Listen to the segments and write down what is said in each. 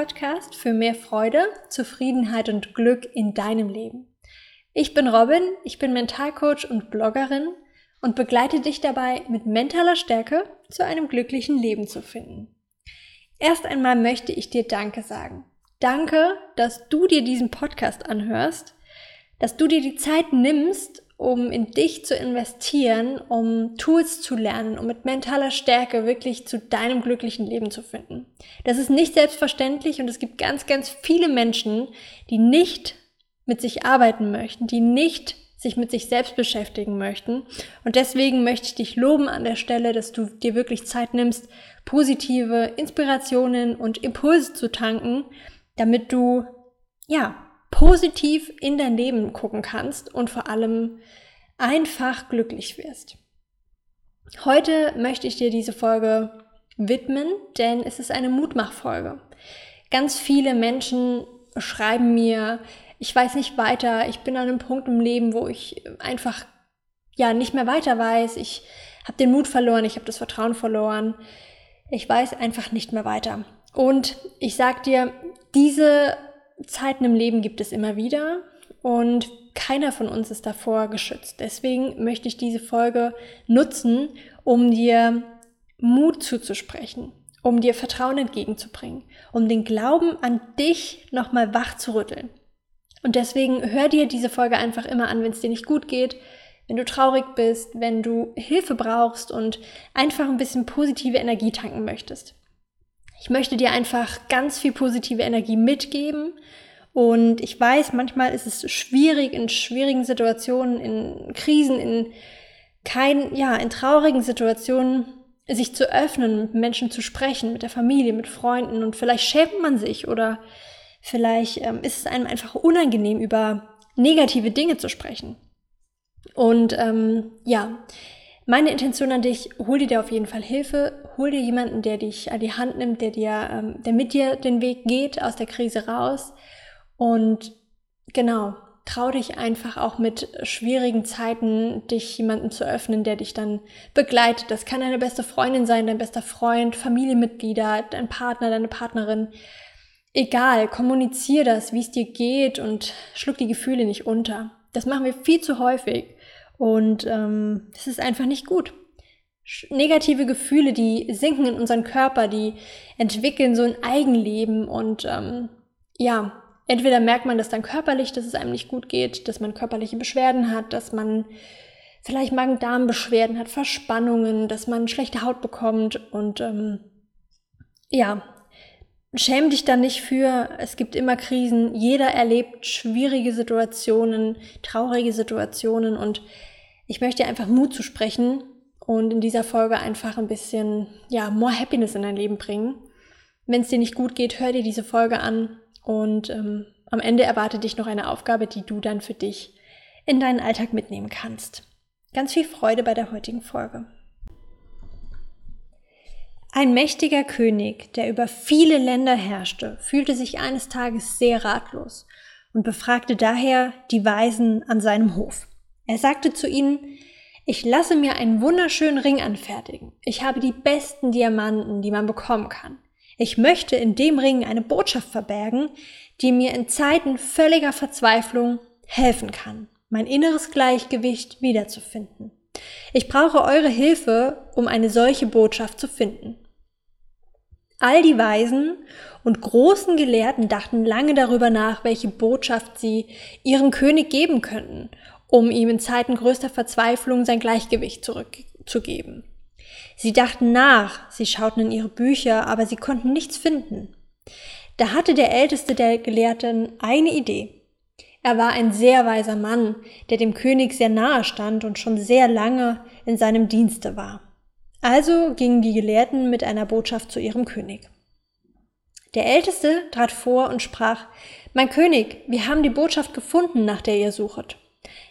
Podcast für mehr Freude, Zufriedenheit und Glück in deinem Leben. Ich bin Robin, ich bin Mentalcoach und Bloggerin und begleite dich dabei, mit mentaler Stärke zu einem glücklichen Leben zu finden. Erst einmal möchte ich dir Danke sagen. Danke, dass du dir diesen Podcast anhörst, dass du dir die Zeit nimmst, um in dich zu investieren, um Tools zu lernen, um mit mentaler Stärke wirklich zu deinem glücklichen Leben zu finden. Das ist nicht selbstverständlich und es gibt ganz, ganz viele Menschen, die nicht mit sich arbeiten möchten, die nicht sich mit sich selbst beschäftigen möchten. Und deswegen möchte ich dich loben an der Stelle, dass du dir wirklich Zeit nimmst, positive Inspirationen und Impulse zu tanken, damit du, ja, positiv in dein Leben gucken kannst und vor allem einfach glücklich wirst. Heute möchte ich dir diese Folge widmen, denn es ist eine Mutmachfolge. Ganz viele Menschen schreiben mir, ich weiß nicht weiter, ich bin an einem Punkt im Leben, wo ich einfach ja nicht mehr weiter weiß, ich habe den Mut verloren, ich habe das Vertrauen verloren, ich weiß einfach nicht mehr weiter. Und ich sag dir, diese Zeiten im Leben gibt es immer wieder und keiner von uns ist davor geschützt. Deswegen möchte ich diese Folge nutzen, um dir Mut zuzusprechen, um dir Vertrauen entgegenzubringen, um den Glauben an dich nochmal wach zu rütteln. Und deswegen hör dir diese Folge einfach immer an, wenn es dir nicht gut geht, wenn du traurig bist, wenn du Hilfe brauchst und einfach ein bisschen positive Energie tanken möchtest. Ich möchte dir einfach ganz viel positive Energie mitgeben. Und ich weiß, manchmal ist es schwierig in schwierigen Situationen, in Krisen, in kein, ja, in traurigen Situationen, sich zu öffnen, mit Menschen zu sprechen, mit der Familie, mit Freunden. Und vielleicht schämt man sich oder vielleicht ähm, ist es einem einfach unangenehm, über negative Dinge zu sprechen. Und ähm, ja, meine Intention an dich, hol dir auf jeden Fall Hilfe, hol dir jemanden, der dich an die Hand nimmt, der dir, ähm, der mit dir den Weg geht aus der Krise raus. Und genau, trau dich einfach auch mit schwierigen Zeiten, dich jemandem zu öffnen, der dich dann begleitet. Das kann deine beste Freundin sein, dein bester Freund, Familienmitglieder, dein Partner, deine Partnerin. Egal, kommunizier das, wie es dir geht und schluck die Gefühle nicht unter. Das machen wir viel zu häufig. Und ähm, das ist einfach nicht gut. Negative Gefühle, die sinken in unseren Körper, die entwickeln so ein Eigenleben und ähm, ja, entweder merkt man das dann körperlich, dass es einem nicht gut geht, dass man körperliche Beschwerden hat, dass man vielleicht Magen-Darm-Beschwerden hat, Verspannungen, dass man schlechte Haut bekommt und ähm, ja, schäm dich da nicht für, es gibt immer Krisen, jeder erlebt schwierige Situationen, traurige Situationen und ich möchte einfach Mut zu sprechen und in dieser Folge einfach ein bisschen, ja, more happiness in dein Leben bringen. Wenn es dir nicht gut geht, hör dir diese Folge an und ähm, am Ende erwartet dich noch eine Aufgabe, die du dann für dich in deinen Alltag mitnehmen kannst. Ganz viel Freude bei der heutigen Folge. Ein mächtiger König, der über viele Länder herrschte, fühlte sich eines Tages sehr ratlos und befragte daher die Weisen an seinem Hof. Er sagte zu ihnen, ich lasse mir einen wunderschönen Ring anfertigen. Ich habe die besten Diamanten, die man bekommen kann. Ich möchte in dem Ring eine Botschaft verbergen, die mir in Zeiten völliger Verzweiflung helfen kann, mein inneres Gleichgewicht wiederzufinden. Ich brauche eure Hilfe, um eine solche Botschaft zu finden. All die Weisen und großen Gelehrten dachten lange darüber nach, welche Botschaft sie ihrem König geben könnten um ihm in Zeiten größter Verzweiflung sein Gleichgewicht zurückzugeben. Sie dachten nach, sie schauten in ihre Bücher, aber sie konnten nichts finden. Da hatte der älteste der Gelehrten eine Idee. Er war ein sehr weiser Mann, der dem König sehr nahe stand und schon sehr lange in seinem Dienste war. Also gingen die Gelehrten mit einer Botschaft zu ihrem König. Der Älteste trat vor und sprach, Mein König, wir haben die Botschaft gefunden, nach der ihr suchet.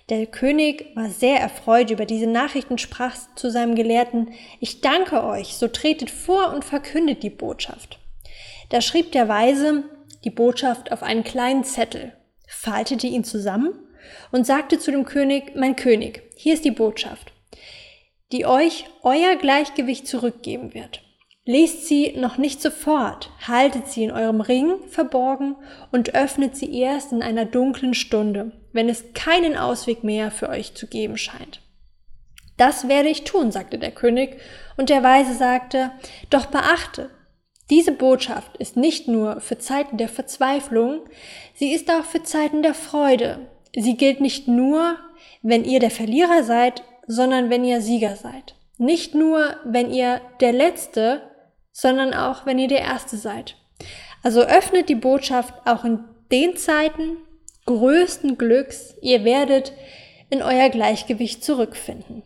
Der König war sehr erfreut über diese Nachrichten, sprach zu seinem Gelehrten, ich danke euch, so tretet vor und verkündet die Botschaft. Da schrieb der Weise die Botschaft auf einen kleinen Zettel, faltete ihn zusammen und sagte zu dem König, mein König, hier ist die Botschaft, die euch euer Gleichgewicht zurückgeben wird. Lest sie noch nicht sofort, haltet sie in eurem Ring verborgen und öffnet sie erst in einer dunklen Stunde, wenn es keinen Ausweg mehr für euch zu geben scheint. Das werde ich tun, sagte der König, und der Weise sagte, doch beachte, diese Botschaft ist nicht nur für Zeiten der Verzweiflung, sie ist auch für Zeiten der Freude. Sie gilt nicht nur, wenn ihr der Verlierer seid, sondern wenn ihr Sieger seid. Nicht nur, wenn ihr der Letzte, sondern auch, wenn ihr der Erste seid. Also öffnet die Botschaft auch in den Zeiten größten Glücks, ihr werdet in euer Gleichgewicht zurückfinden.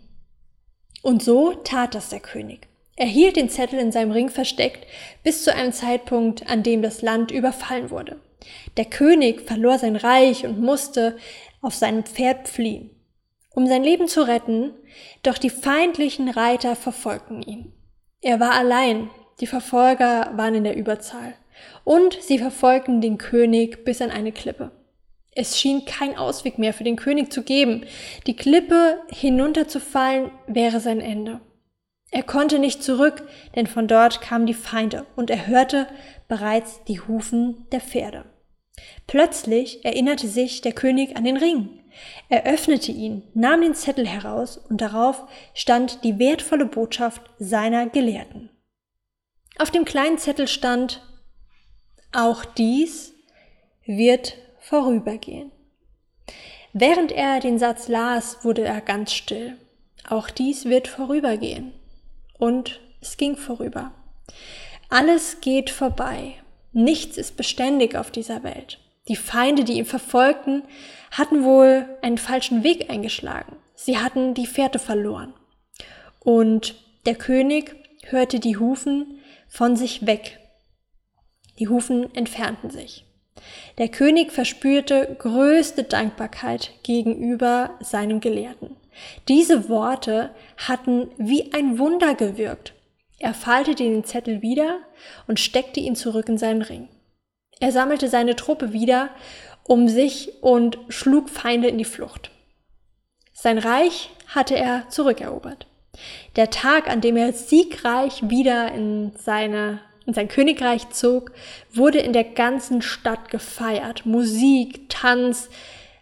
Und so tat das der König. Er hielt den Zettel in seinem Ring versteckt bis zu einem Zeitpunkt, an dem das Land überfallen wurde. Der König verlor sein Reich und musste auf seinem Pferd fliehen, um sein Leben zu retten, doch die feindlichen Reiter verfolgten ihn. Er war allein, die Verfolger waren in der Überzahl, und sie verfolgten den König bis an eine Klippe. Es schien kein Ausweg mehr für den König zu geben. Die Klippe hinunterzufallen wäre sein Ende. Er konnte nicht zurück, denn von dort kamen die Feinde und er hörte bereits die Hufen der Pferde. Plötzlich erinnerte sich der König an den Ring. Er öffnete ihn, nahm den Zettel heraus und darauf stand die wertvolle Botschaft seiner Gelehrten. Auf dem kleinen Zettel stand, auch dies wird vorübergehen. Während er den Satz las, wurde er ganz still. Auch dies wird vorübergehen und es ging vorüber. Alles geht vorbei. Nichts ist beständig auf dieser Welt. Die Feinde, die ihn verfolgten, hatten wohl einen falschen Weg eingeschlagen. Sie hatten die Fährte verloren. Und der König hörte die Hufen von sich weg. Die Hufen entfernten sich. Der König verspürte größte Dankbarkeit gegenüber seinem Gelehrten. Diese Worte hatten wie ein Wunder gewirkt. Er faltete den Zettel wieder und steckte ihn zurück in seinen Ring. Er sammelte seine Truppe wieder um sich und schlug Feinde in die Flucht. Sein Reich hatte er zurückerobert. Der Tag, an dem er siegreich wieder in, seine, in sein Königreich zog, wurde in der ganzen Stadt gefeiert. Musik, Tanz,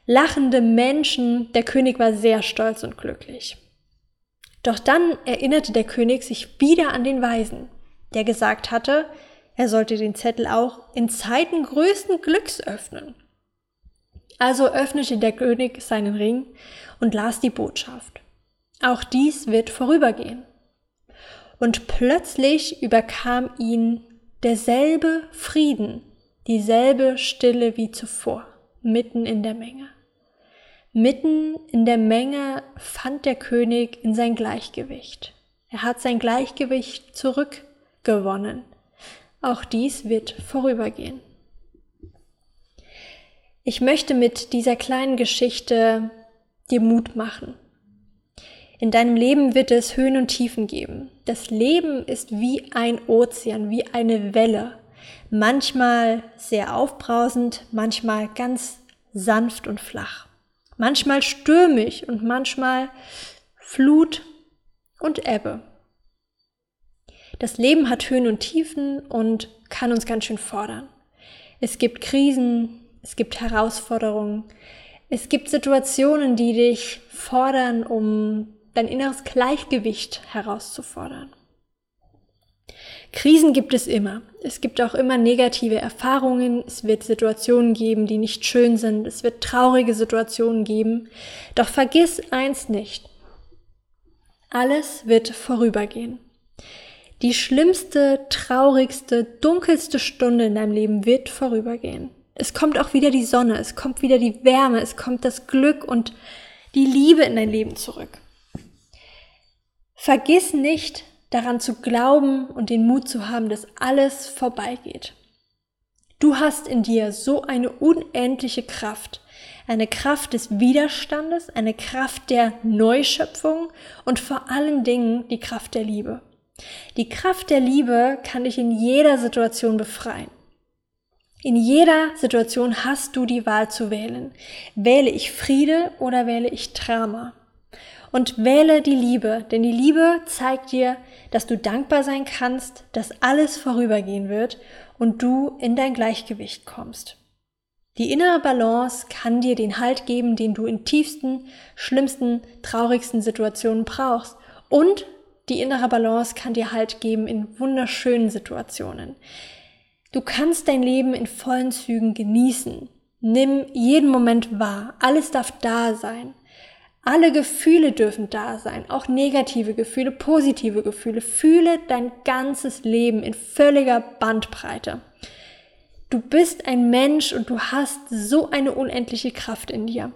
lachende Menschen, der König war sehr stolz und glücklich. Doch dann erinnerte der König sich wieder an den Weisen, der gesagt hatte, er sollte den Zettel auch in Zeiten größten Glücks öffnen. Also öffnete der König seinen Ring und las die Botschaft. Auch dies wird vorübergehen. Und plötzlich überkam ihn derselbe Frieden, dieselbe Stille wie zuvor mitten in der Menge. Mitten in der Menge fand der König in sein Gleichgewicht. Er hat sein Gleichgewicht zurückgewonnen. Auch dies wird vorübergehen. Ich möchte mit dieser kleinen Geschichte dir Mut machen. In deinem Leben wird es Höhen und Tiefen geben. Das Leben ist wie ein Ozean, wie eine Welle manchmal sehr aufbrausend, manchmal ganz sanft und flach, manchmal stürmisch und manchmal Flut und Ebbe. Das Leben hat Höhen und Tiefen und kann uns ganz schön fordern. Es gibt Krisen, es gibt Herausforderungen, es gibt Situationen, die dich fordern, um dein inneres Gleichgewicht herauszufordern. Krisen gibt es immer. Es gibt auch immer negative Erfahrungen. Es wird Situationen geben, die nicht schön sind. Es wird traurige Situationen geben. Doch vergiss eins nicht. Alles wird vorübergehen. Die schlimmste, traurigste, dunkelste Stunde in deinem Leben wird vorübergehen. Es kommt auch wieder die Sonne, es kommt wieder die Wärme, es kommt das Glück und die Liebe in dein Leben zurück. Vergiss nicht, daran zu glauben und den Mut zu haben, dass alles vorbeigeht. Du hast in dir so eine unendliche Kraft, eine Kraft des Widerstandes, eine Kraft der Neuschöpfung und vor allen Dingen die Kraft der Liebe. Die Kraft der Liebe kann dich in jeder Situation befreien. In jeder Situation hast du die Wahl zu wählen. Wähle ich Friede oder wähle ich Drama? Und wähle die Liebe, denn die Liebe zeigt dir, dass du dankbar sein kannst, dass alles vorübergehen wird und du in dein Gleichgewicht kommst. Die innere Balance kann dir den Halt geben, den du in tiefsten, schlimmsten, traurigsten Situationen brauchst. Und die innere Balance kann dir Halt geben in wunderschönen Situationen. Du kannst dein Leben in vollen Zügen genießen. Nimm jeden Moment wahr. Alles darf da sein. Alle Gefühle dürfen da sein, auch negative Gefühle, positive Gefühle. Fühle dein ganzes Leben in völliger Bandbreite. Du bist ein Mensch und du hast so eine unendliche Kraft in dir.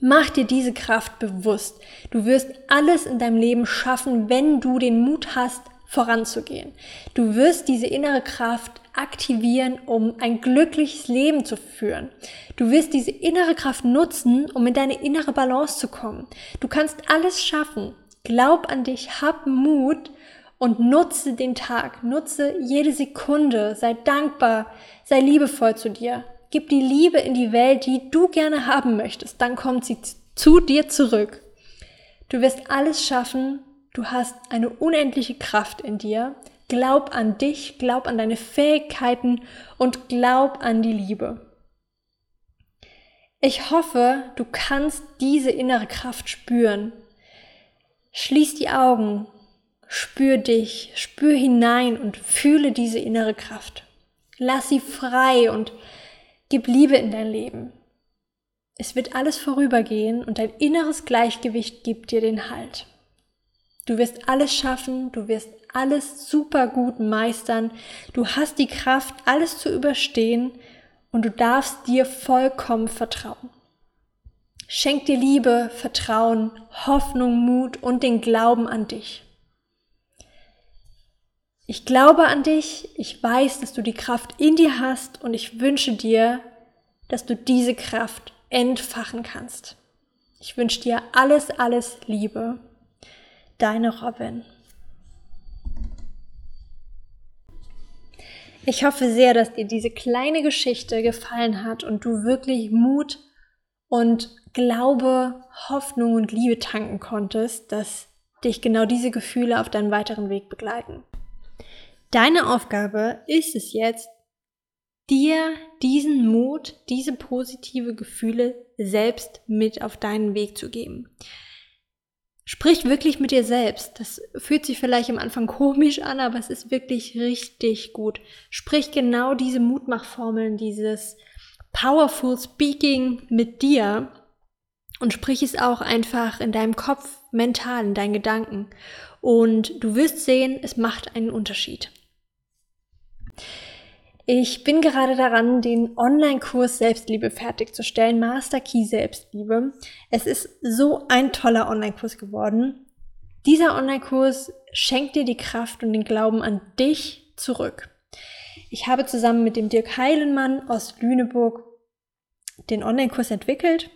Mach dir diese Kraft bewusst. Du wirst alles in deinem Leben schaffen, wenn du den Mut hast, voranzugehen. Du wirst diese innere Kraft aktivieren, um ein glückliches Leben zu führen. Du wirst diese innere Kraft nutzen, um in deine innere Balance zu kommen. Du kannst alles schaffen. Glaub an dich, hab Mut und nutze den Tag, nutze jede Sekunde, sei dankbar, sei liebevoll zu dir. Gib die Liebe in die Welt, die du gerne haben möchtest, dann kommt sie zu dir zurück. Du wirst alles schaffen, du hast eine unendliche Kraft in dir. Glaub an dich, glaub an deine Fähigkeiten und glaub an die Liebe. Ich hoffe, du kannst diese innere Kraft spüren. Schließ die Augen, Spür dich, spür hinein und fühle diese innere Kraft. Lass sie frei und gib Liebe in dein Leben. Es wird alles vorübergehen und dein inneres Gleichgewicht gibt dir den Halt. Du wirst alles schaffen, du wirst alles super gut meistern, du hast die Kraft, alles zu überstehen und du darfst dir vollkommen vertrauen. Schenk dir Liebe, Vertrauen, Hoffnung, Mut und den Glauben an dich. Ich glaube an dich, ich weiß, dass du die Kraft in dir hast und ich wünsche dir, dass du diese Kraft entfachen kannst. Ich wünsche dir alles, alles Liebe. Deine Robin. Ich hoffe sehr, dass dir diese kleine Geschichte gefallen hat und du wirklich Mut und Glaube, Hoffnung und Liebe tanken konntest, dass dich genau diese Gefühle auf deinem weiteren Weg begleiten. Deine Aufgabe ist es jetzt, dir diesen Mut, diese positive Gefühle selbst mit auf deinen Weg zu geben. Sprich wirklich mit dir selbst. Das fühlt sich vielleicht am Anfang komisch an, aber es ist wirklich richtig gut. Sprich genau diese Mutmachformeln, dieses Powerful Speaking mit dir und sprich es auch einfach in deinem Kopf, mental, in deinen Gedanken. Und du wirst sehen, es macht einen Unterschied. Ich bin gerade daran, den Online-Kurs Selbstliebe fertigzustellen, Master Key Selbstliebe. Es ist so ein toller Online-Kurs geworden. Dieser Online-Kurs schenkt dir die Kraft und den Glauben an dich zurück. Ich habe zusammen mit dem Dirk Heilenmann aus Lüneburg den Online-Kurs entwickelt.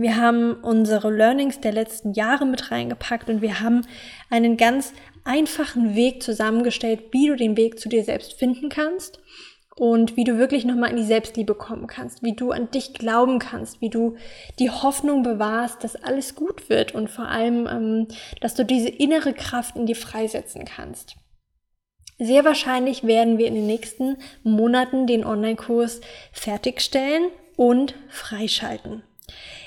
Wir haben unsere Learnings der letzten Jahre mit reingepackt und wir haben einen ganz einfachen Weg zusammengestellt, wie du den Weg zu dir selbst finden kannst und wie du wirklich nochmal in die Selbstliebe kommen kannst, wie du an dich glauben kannst, wie du die Hoffnung bewahrst, dass alles gut wird und vor allem, ähm, dass du diese innere Kraft in dir freisetzen kannst. Sehr wahrscheinlich werden wir in den nächsten Monaten den Online-Kurs fertigstellen und freischalten.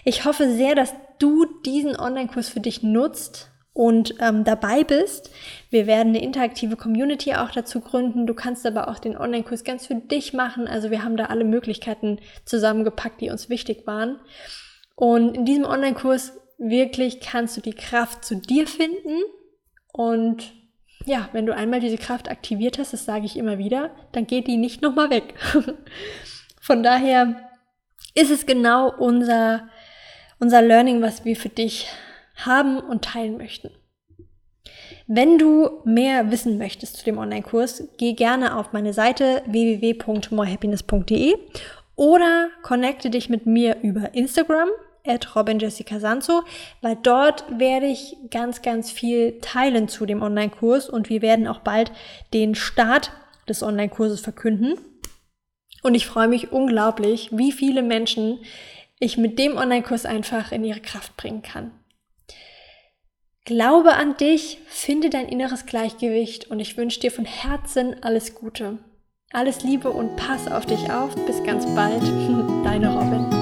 Ich hoffe sehr, dass du diesen Online-Kurs für dich nutzt und ähm, dabei bist. Wir werden eine interaktive Community auch dazu gründen. Du kannst aber auch den Online-Kurs ganz für dich machen. Also wir haben da alle Möglichkeiten zusammengepackt, die uns wichtig waren. Und in diesem Online-Kurs wirklich kannst du die Kraft zu dir finden. Und ja, wenn du einmal diese Kraft aktiviert hast, das sage ich immer wieder, dann geht die nicht nochmal weg. Von daher ist es genau unser, unser Learning, was wir für dich haben und teilen möchten. Wenn du mehr wissen möchtest zu dem Online-Kurs, geh gerne auf meine Seite www.morehappiness.de oder connecte dich mit mir über Instagram at Robin Jessica Sanzo, weil dort werde ich ganz, ganz viel teilen zu dem Online-Kurs und wir werden auch bald den Start des Online-Kurses verkünden. Und ich freue mich unglaublich, wie viele Menschen ich mit dem Online-Kurs einfach in ihre Kraft bringen kann. Glaube an dich, finde dein inneres Gleichgewicht und ich wünsche dir von Herzen alles Gute. Alles Liebe und pass auf dich auf. Bis ganz bald, deine Robin.